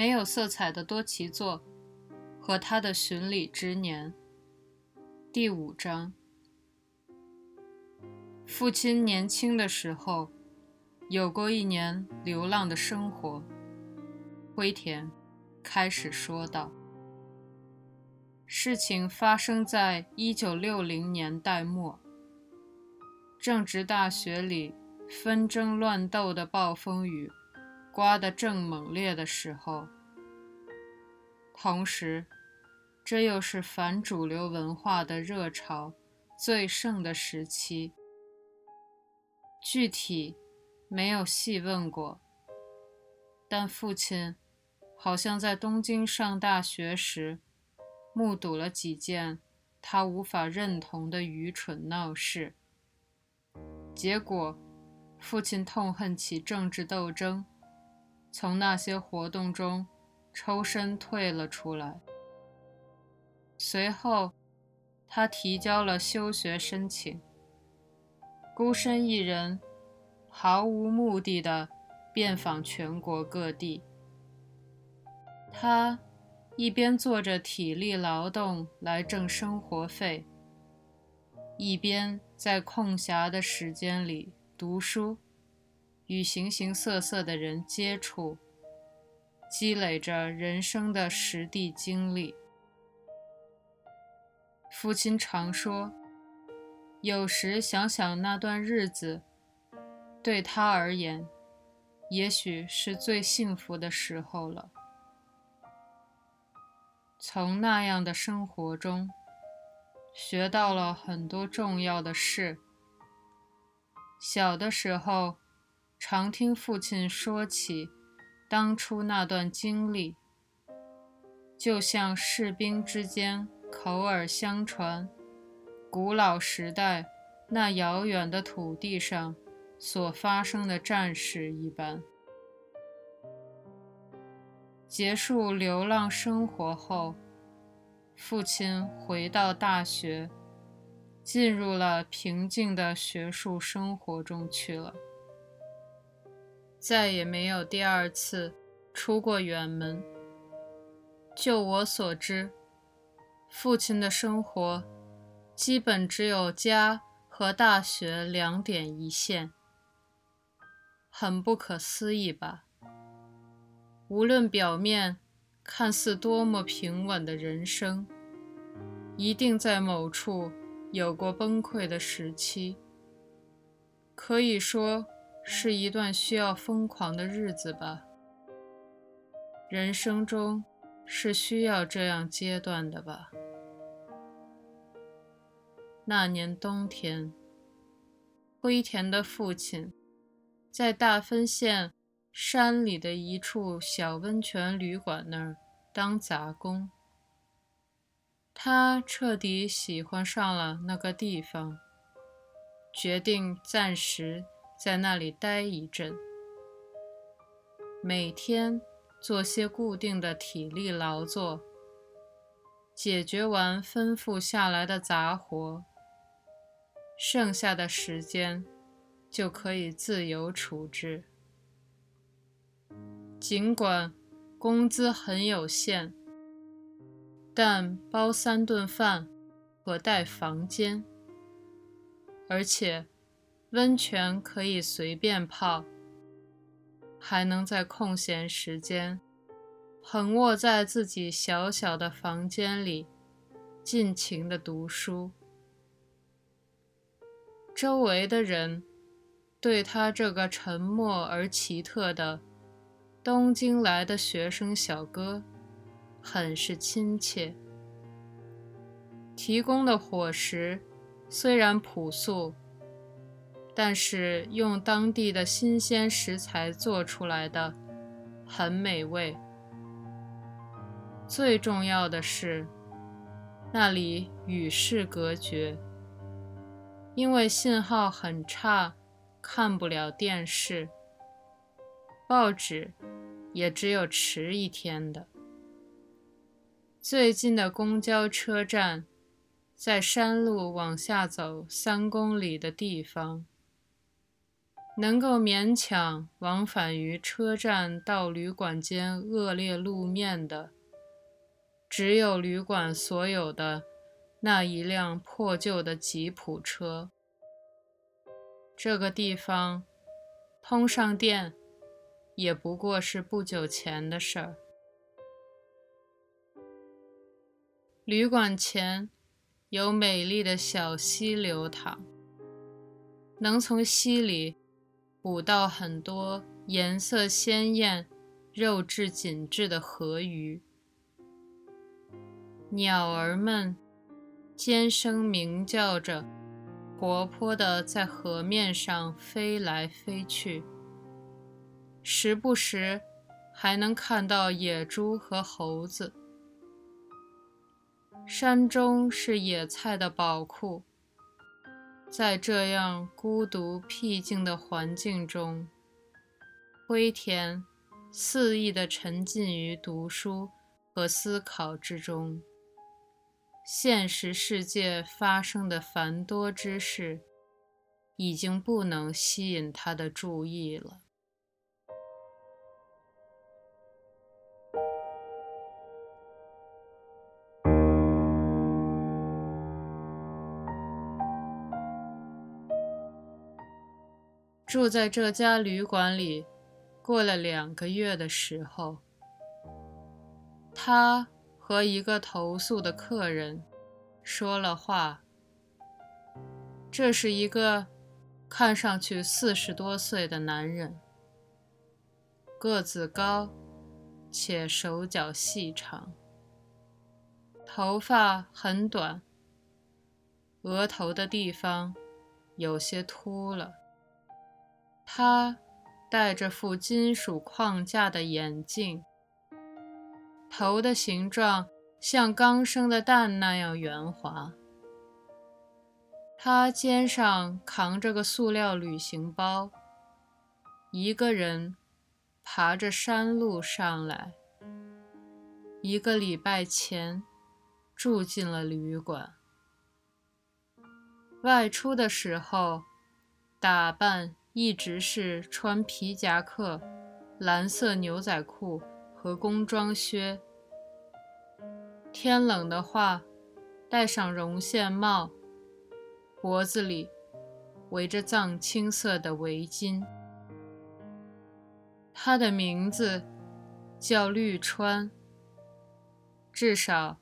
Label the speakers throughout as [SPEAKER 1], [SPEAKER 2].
[SPEAKER 1] 没有色彩的多奇座和他的巡礼之年。第五章。父亲年轻的时候，有过一年流浪的生活。灰田开始说道：“事情发生在一九六零年代末，正值大学里纷争乱斗的暴风雨刮得正猛烈的时候，同时。”这又是反主流文化的热潮最盛的时期。具体没有细问过，但父亲好像在东京上大学时，目睹了几件他无法认同的愚蠢闹事。结果，父亲痛恨起政治斗争，从那些活动中抽身退了出来。随后，他提交了休学申请，孤身一人，毫无目的的遍访全国各地。他一边做着体力劳动来挣生活费，一边在空暇的时间里读书，与形形色色的人接触，积累着人生的实地经历。父亲常说：“有时想想那段日子，对他而言，也许是最幸福的时候了。从那样的生活中，学到了很多重要的事。小的时候，常听父亲说起当初那段经历，就像士兵之间。”口耳相传，古老时代那遥远的土地上所发生的战事一般。结束流浪生活后，父亲回到大学，进入了平静的学术生活中去了，再也没有第二次出过远门。就我所知。父亲的生活基本只有家和大学两点一线，很不可思议吧？无论表面看似多么平稳的人生，一定在某处有过崩溃的时期。可以说是一段需要疯狂的日子吧？人生中是需要这样阶段的吧？那年冬天，灰田的父亲在大分县山里的一处小温泉旅馆那儿当杂工。他彻底喜欢上了那个地方，决定暂时在那里待一阵，每天做些固定的体力劳作，解决完吩咐下来的杂活。剩下的时间就可以自由处置。尽管工资很有限，但包三顿饭和带房间，而且温泉可以随便泡，还能在空闲时间横卧在自己小小的房间里，尽情的读书。周围的人对他这个沉默而奇特的东京来的学生小哥很是亲切。提供的伙食虽然朴素，但是用当地的新鲜食材做出来的很美味。最重要的是，那里与世隔绝。因为信号很差，看不了电视，报纸也只有迟一天的。最近的公交车站在山路往下走三公里的地方。能够勉强往返于车站到旅馆间恶劣路面的，只有旅馆所有的那一辆破旧的吉普车。这个地方通上电，也不过是不久前的事儿。旅馆前有美丽的小溪流淌，能从溪里捕到很多颜色鲜艳、肉质紧致的河鱼。鸟儿们尖声鸣叫着，活泼地在河面上飞来飞去，时不时还能看到野猪和猴子。山中是野菜的宝库，在这样孤独僻静的环境中，灰田肆意地沉浸于读书和思考之中。现实世界发生的繁多之事，已经不能吸引他的注意了。住在这家旅馆里，过了两个月的时候，他和一个投宿的客人说了话。这是一个看上去四十多岁的男人，个子高，且手脚细长，头发很短，额头的地方有些秃了。他戴着副金属框架的眼镜，头的形状像刚生的蛋那样圆滑。他肩上扛着个塑料旅行包，一个人爬着山路上来。一个礼拜前住进了旅馆，外出的时候打扮。一直是穿皮夹克、蓝色牛仔裤和工装靴。天冷的话，戴上绒线帽，脖子里围着藏青色的围巾。他的名字叫绿川，至少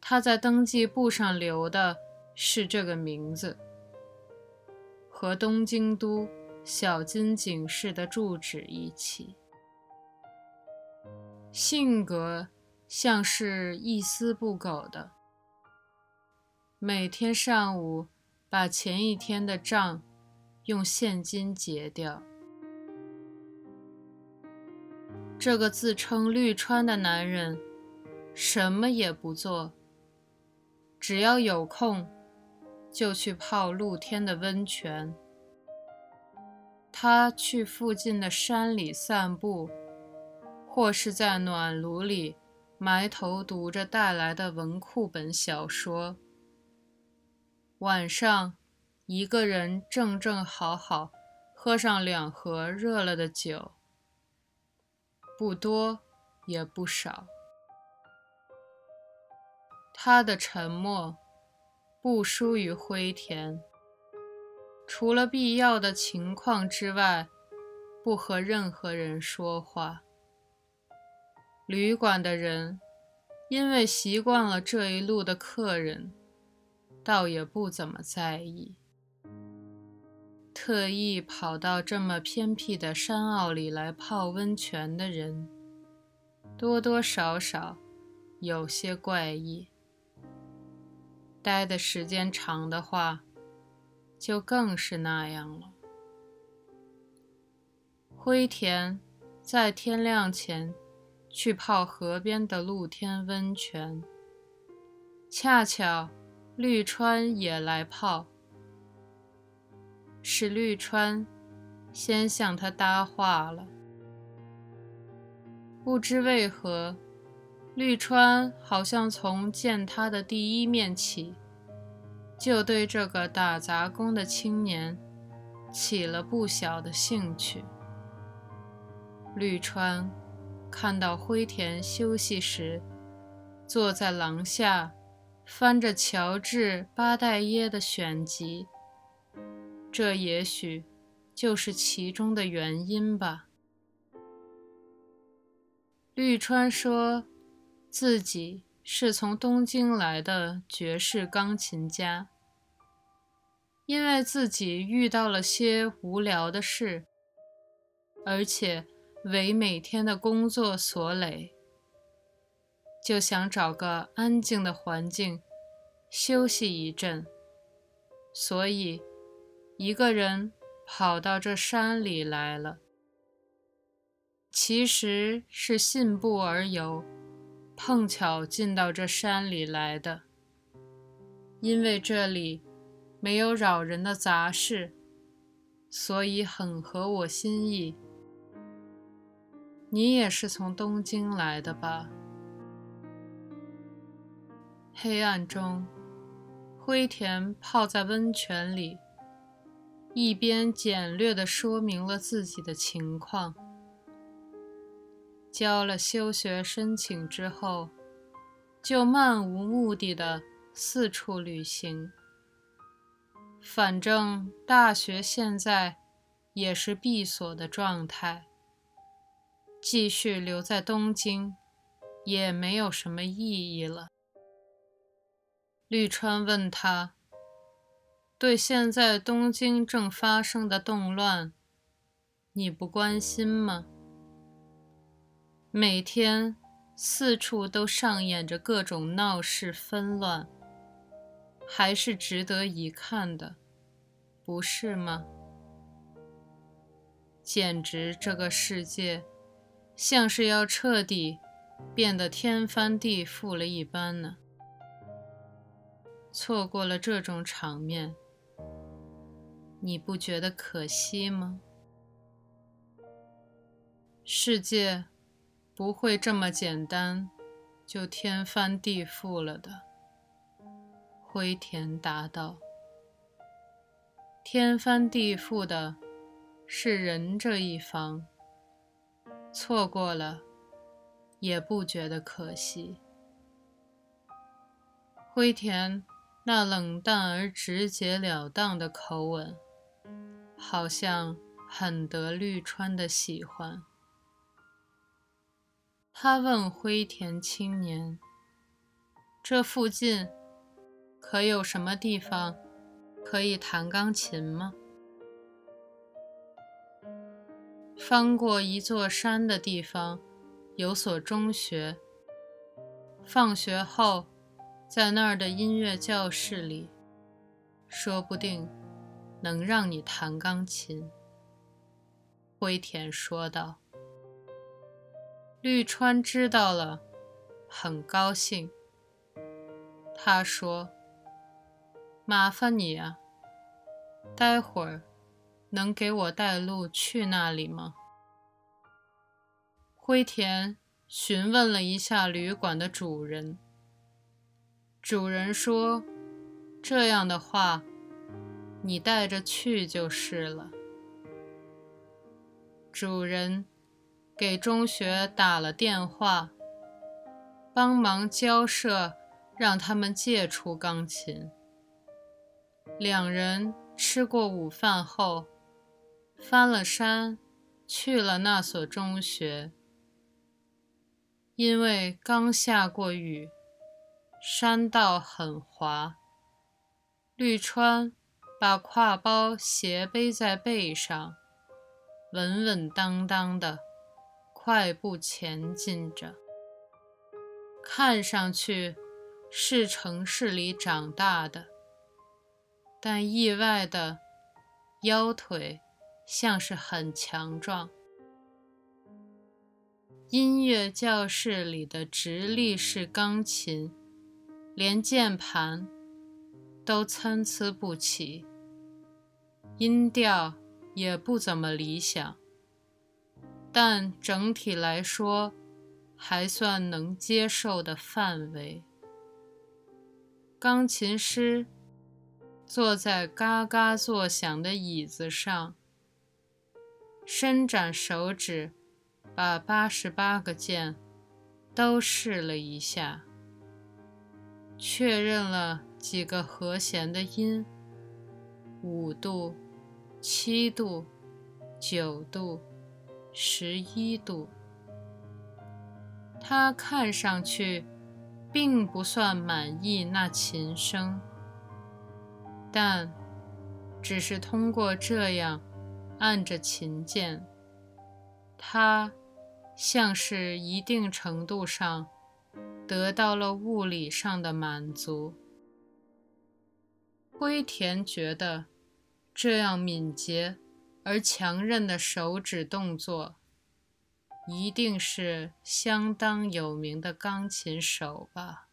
[SPEAKER 1] 他在登记簿上留的是这个名字，和东京都。小金井式的住址一起，性格像是一丝不苟的。每天上午把前一天的账用现金结掉。这个自称绿川的男人什么也不做，只要有空就去泡露天的温泉。他去附近的山里散步，或是在暖炉里埋头读着带来的文库本小说。晚上，一个人正正好好喝上两盒热了的酒，不多也不少。他的沉默不输于灰田。除了必要的情况之外，不和任何人说话。旅馆的人因为习惯了这一路的客人，倒也不怎么在意。特意跑到这么偏僻的山坳里来泡温泉的人，多多少少有些怪异。待的时间长的话，就更是那样了。灰田在天亮前去泡河边的露天温泉，恰巧绿川也来泡。是绿川先向他搭话了。不知为何，绿川好像从见他的第一面起。就对这个打杂工的青年起了不小的兴趣。绿川看到灰田休息时，坐在廊下，翻着乔治巴代耶的选集，这也许就是其中的原因吧。绿川说自己是从东京来的爵士钢琴家，因为自己遇到了些无聊的事，而且。为每天的工作所累，就想找个安静的环境休息一阵，所以一个人跑到这山里来了。其实是信步而游，碰巧进到这山里来的，因为这里没有扰人的杂事，所以很合我心意。你也是从东京来的吧？黑暗中，灰田泡在温泉里，一边简略地说明了自己的情况。交了休学申请之后，就漫无目的的四处旅行。反正大学现在也是闭锁的状态。继续留在东京，也没有什么意义了。绿川问他：“对现在东京正发生的动乱，你不关心吗？每天四处都上演着各种闹事纷乱，还是值得一看的，不是吗？简直这个世界……”像是要彻底变得天翻地覆了一般呢。错过了这种场面，你不觉得可惜吗？世界不会这么简单就天翻地覆了的。灰田答道：“天翻地覆的是人这一方。”错过了，也不觉得可惜。灰田那冷淡而直截了当的口吻，好像很得绿川的喜欢。他问灰田青年：“这附近可有什么地方可以弹钢琴吗？”翻过一座山的地方，有所中学。放学后，在那儿的音乐教室里，说不定能让你弹钢琴。”灰田说道。绿川知道了，很高兴。他说：“麻烦你啊，待会儿。”能给我带路去那里吗？灰田询问了一下旅馆的主人。主人说：“这样的话，你带着去就是了。”主人给中学打了电话，帮忙交涉，让他们借出钢琴。两人吃过午饭后。翻了山，去了那所中学。因为刚下过雨，山道很滑。绿川把挎包斜背在背上，稳稳当当的快步前进着。看上去是城市里长大的，但意外的腰腿。像是很强壮。音乐教室里的直立式钢琴，连键盘都参差不齐，音调也不怎么理想，但整体来说还算能接受的范围。钢琴师坐在嘎嘎作响的椅子上，伸展手指，把八十八个键都试了一下，确认了几个和弦的音：五度、七度、九度、十一度。他看上去并不算满意那琴声。但只是通过这样按着琴键，他像是一定程度上得到了物理上的满足。灰田觉得这样敏捷而强韧的手指动作，一定是相当有名的钢琴手吧。